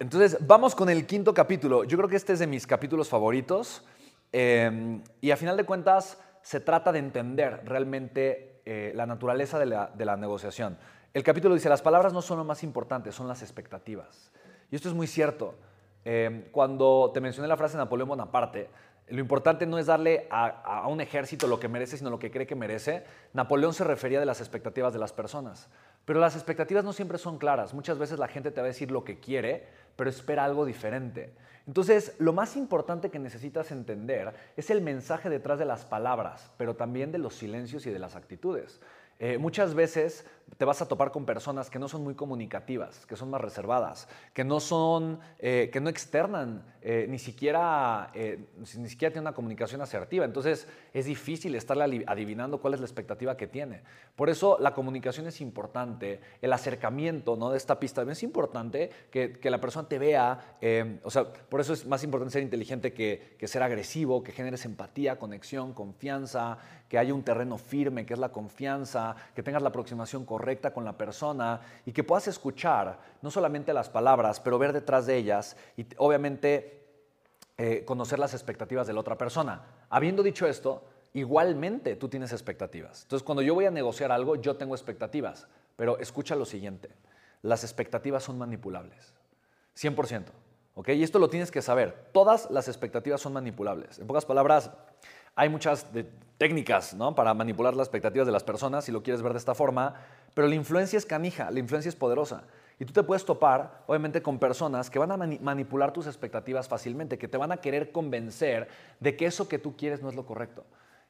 entonces, vamos con el quinto capítulo. Yo creo que este es de mis capítulos favoritos. Em, y a final de cuentas, se trata de entender realmente eh, la naturaleza de la, negociación. El capítulo dice, las palabras no son lo más importante, son las expectativas. Y esto es muy cierto. Em, cuando te mencioné la frase de Napoleón Bonaparte, lo importante no es darle a, a, un ejército lo que merece, sino lo que cree que merece. Napoleón se refería de las expectativas de las personas. Pero las expectativas no siempre son claras. Muchas veces la gente te va a decir lo que quiere, pero espera algo diferente. Entonces, lo más importante que necesitas entender es el mensaje detrás de las palabras, pero también de los silencios y de las actitudes. Eh, muchas veces te vas a topar con personas que no son muy comunicativas, que son más reservadas, que no son, eh, que no externan, eh, ni siquiera, ni siquiera tienen una comunicación asertiva. Entonces es difícil estarle adivinando cuál es la expectativa que tiene. Por eso la comunicación es importante, el acercamiento ¿no? de esta pista es importante que, que la persona te vea, o sea, por eso es más importante ser inteligente que, que ser agresivo, que generes empatía, conexión, confianza, que haya un terreno firme, que es la confianza, que tengas la aproximación correcta con la persona y que puedas escuchar no solamente las palabras, pero ver detrás de ellas y obviamente eh, conocer las expectativas de la otra persona. Habiendo dicho esto, igualmente tú tienes expectativas. Entonces, cuando yo voy a negociar algo, yo tengo expectativas, pero escucha lo siguiente, las expectativas son manipulables, 100%. ¿ok? Y esto lo tienes que saber, todas las expectativas son manipulables. En pocas palabras, hay muchas técnicas ¿no? para manipular las expectativas de las personas, si lo quieres ver de esta forma, pero la influencia es canija, la influencia es poderosa. Y tú te puedes topar, obviamente, con personas que van a manipular tus expectativas fácilmente, que te van a querer convencer de que eso que tú quieres no es lo correcto.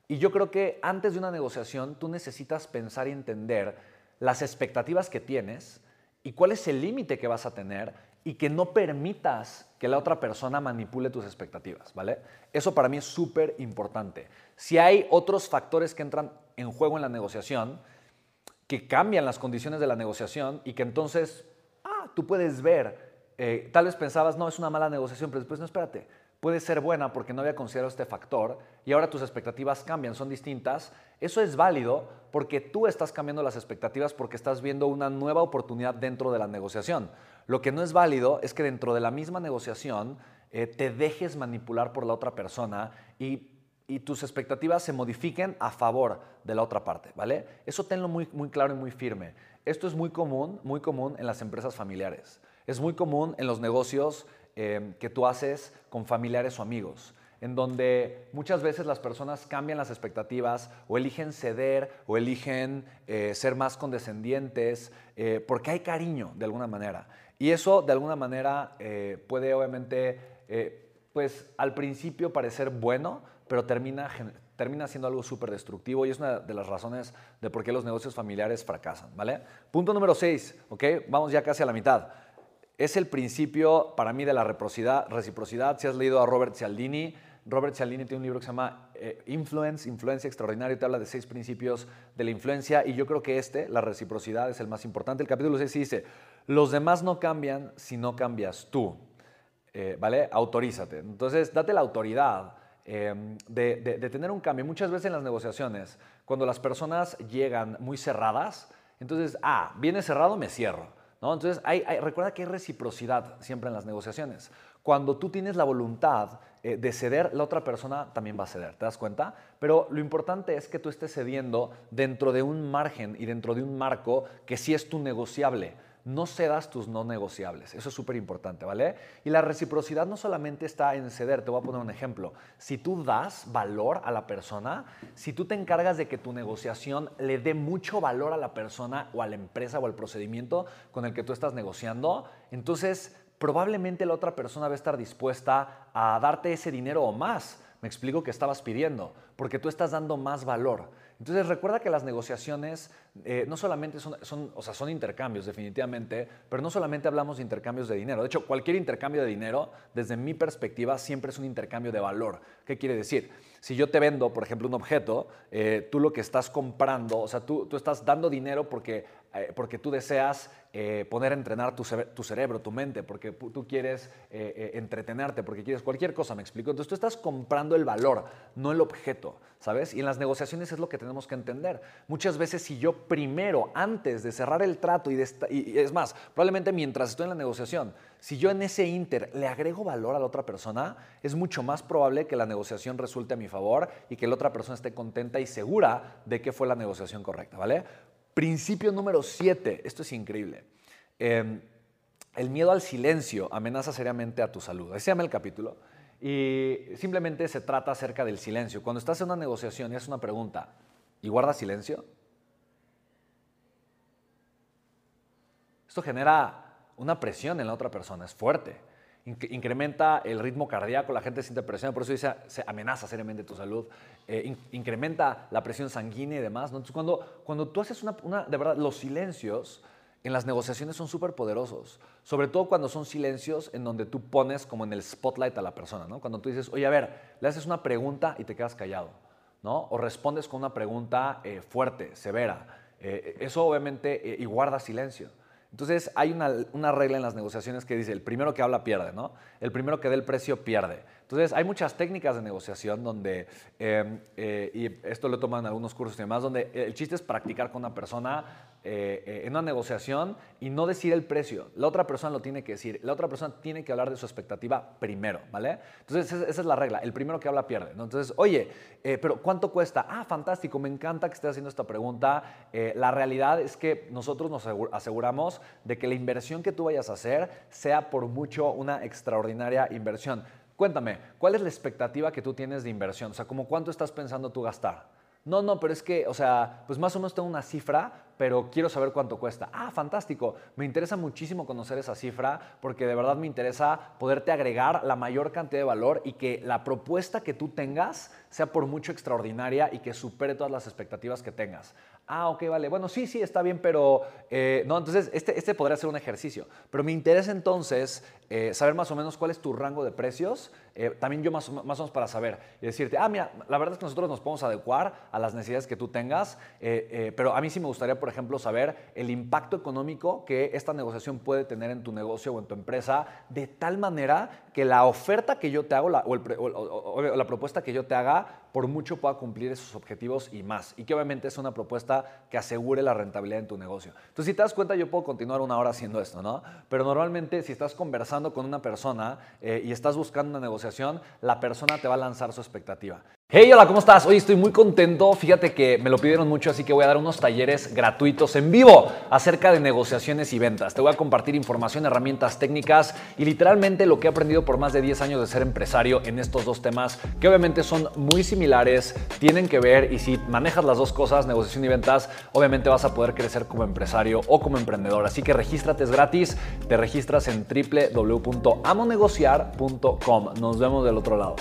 Y yo creo que antes de una negociación tú necesitas pensar y entender las expectativas que tienes y cuál es el límite que vas a tener y que no permitas que la otra persona manipule tus expectativas, ¿vale? Eso para mí es súper importante. Si hay otros factores que entran en juego en la negociación, que cambian las condiciones de la negociación y que entonces, ah, tú puedes ver, eh, tal vez pensabas, no, es una mala negociación, pero después, no, espérate, puede ser buena porque no había considerado este factor y ahora tus expectativas cambian, son distintas. Eso es válido porque tú estás cambiando las expectativas porque estás viendo una nueva oportunidad dentro de la negociación. Lo que no es válido es que dentro de la misma negociación eh, te dejes manipular por la otra persona y, tus expectativas se modifiquen a favor de la otra parte, ¿vale? Eso tenlo muy, muy claro y muy firme. Esto es muy común, muy común en las empresas familiares. Es muy común en los negocios eh, que tú haces con familiares o amigos en donde muchas veces las personas cambian las expectativas o eligen ceder o eligen eh, ser más condescendientes porque hay cariño de alguna manera. Y eso de alguna manera eh, puede obviamente, eh, pues al principio parecer bueno, pero termina, termina siendo algo súper destructivo y es una de las razones de por qué los negocios familiares fracasan, ¿vale? Punto número 6, ¿ok? Vamos ya casi a la mitad. Es el principio para mí de la reciprocidad. Si has leído a Robert Cialdini, Robert Cialdini tiene un libro que se llama eh, Influence, Influencia Extraordinaria, y te habla de seis principios de la influencia, y yo creo que este, la reciprocidad, es el más importante. El capítulo 6 dice, los demás no cambian si no cambias tú, eh, ¿vale? Autorízate. Entonces, date la autoridad em, de, tener un cambio. Muchas veces en las negociaciones, cuando las personas llegan muy cerradas, entonces, ah, viene cerrado, me cierro. ¿no? Entonces, recuerda que hay reciprocidad siempre en las negociaciones. Cuando tú tienes la voluntad eh, de ceder, la otra persona también va a ceder, ¿te das cuenta? Pero lo importante es que tú estés cediendo dentro de un margen y dentro de un marco que sí es tu negociable no cedas tus no negociables. Eso es súper importante, ¿vale? Y la reciprocidad no solamente está en ceder, te voy a poner un ejemplo. Si tú das valor a la persona, si tú te encargas de que tu negociación le dé mucho valor a la persona o a la empresa o al procedimiento con el que tú estás negociando, entonces probablemente la otra persona va a estar dispuesta a darte ese dinero o más. Me explico que estabas pidiendo, porque tú estás dando más valor. Entonces recuerda que las negociaciones eh, no solamente son, son, o sea, son intercambios definitivamente, pero no solamente hablamos de intercambios de dinero. De hecho, cualquier intercambio de dinero, desde mi perspectiva, siempre es un intercambio de valor. ¿Qué quiere decir? Si yo te vendo, por ejemplo, un objeto, eh, tú lo que estás comprando, o sea, tú, tú estás dando dinero porque, eh, porque tú deseas poner a entrenar tu, cerebro, tu mente, porque tú quieres entretenerte, porque quieres cualquier cosa, me explico. Entonces tú estás comprando el valor, no el objeto, ¿sabes? Y en las negociaciones es lo que tenemos que entender. Muchas veces si yo primero, antes de cerrar el trato, y, y, es más, probablemente mientras estoy en la negociación, si yo en ese inter le agrego valor a la otra persona, es mucho más probable que la negociación resulte a mi favor y que la otra persona esté contenta y segura de que fue la negociación correcta, ¿vale? Principio número 7, esto es increíble. Em, el miedo al silencio amenaza seriamente a tu salud. Llama el capítulo. Y simplemente se trata acerca del silencio. Cuando estás en una negociación y haces una pregunta y guardas silencio, Esto genera una presión en la otra persona, es fuerte. Incrementa el ritmo cardíaco, la gente siente presión, por eso dice, se amenaza seriamente tu salud. Eh, incrementa la presión sanguínea y demás. Entonces, cuando, cuando tú haces una, una, de verdad, los silencios en las negociaciones son súper poderosos. Sobre todo cuando son silencios en donde tú pones como en el spotlight a la persona, ¿no? Cuando tú dices, oye, a ver, le haces una pregunta y te quedas callado, ¿no? O respondes con una pregunta eh, fuerte, severa. Eh, eso obviamente y guarda silencio. Entonces hay una, regla en las negociaciones que dice, el primero que habla pierde, ¿no? El primero que dé el precio pierde. Entonces hay muchas técnicas de negociación donde, em, eh, y esto lo toman algunos cursos y demás, donde el chiste es practicar con una persona eh, eh, en una negociación y no decir el precio. La otra persona lo tiene que decir. La otra persona tiene que hablar de su expectativa primero, ¿vale? Entonces, esa es la regla. El primero que habla pierde. Entonces, oye, eh, pero ¿cuánto cuesta? Ah, fantástico, me encanta que estés haciendo esta pregunta. la realidad es que nosotros nos aseguramos de que la inversión que tú vayas a hacer sea por mucho una extraordinaria inversión. Cuéntame, ¿cuál es la expectativa que tú tienes de inversión? O sea, ¿cómo cuánto estás pensando tú gastar? No, no, pero es que, o sea, pues más o menos tengo una cifra, pero quiero saber cuánto cuesta. Ah, fantástico. Me interesa muchísimo conocer esa cifra porque de verdad me interesa poderte agregar la mayor cantidad de valor y que la propuesta que tú tengas sea por mucho extraordinaria y que supere todas las expectativas que tengas. Ah, ok, vale. Bueno, sí, sí, está bien, pero eh, no, entonces este, este podría ser un ejercicio. Pero me interesa entonces eh, saber más o menos cuál es tu rango de precios. Eh, también yo más, más o menos para saber y decirte, ah, mira, la verdad es que nosotros nos podemos adecuar a las necesidades que tú tengas, pero a mí sí me gustaría, por ejemplo, saber el impacto económico que esta negociación puede tener en tu negocio o en tu empresa, de tal manera que la oferta que yo te hago o, o la propuesta que yo te haga, por mucho pueda cumplir esos objetivos y más. Y que obviamente es una propuesta que asegure la rentabilidad en tu negocio. Entonces, si te das cuenta, yo puedo continuar una hora haciendo esto, ¿no? Pero normalmente, si estás conversando con una persona eh, y estás buscando una negociación, la persona te va a lanzar su expectativa. Hey, hola, ¿cómo estás? Hoy estoy muy contento. Fíjate que me lo pidieron mucho, así que voy a dar unos talleres gratuitos en vivo acerca de negociaciones y ventas. Te voy a compartir información, herramientas técnicas y literalmente lo que he aprendido por más de 10 años de ser empresario en estos dos temas, que obviamente son muy similares, tienen que ver y si manejas las dos cosas, negociación y ventas, obviamente vas a poder crecer como empresario o como emprendedor. Así que regístrate, es gratis. Te registras en www.amonegociar.com. Nos vemos del otro lado.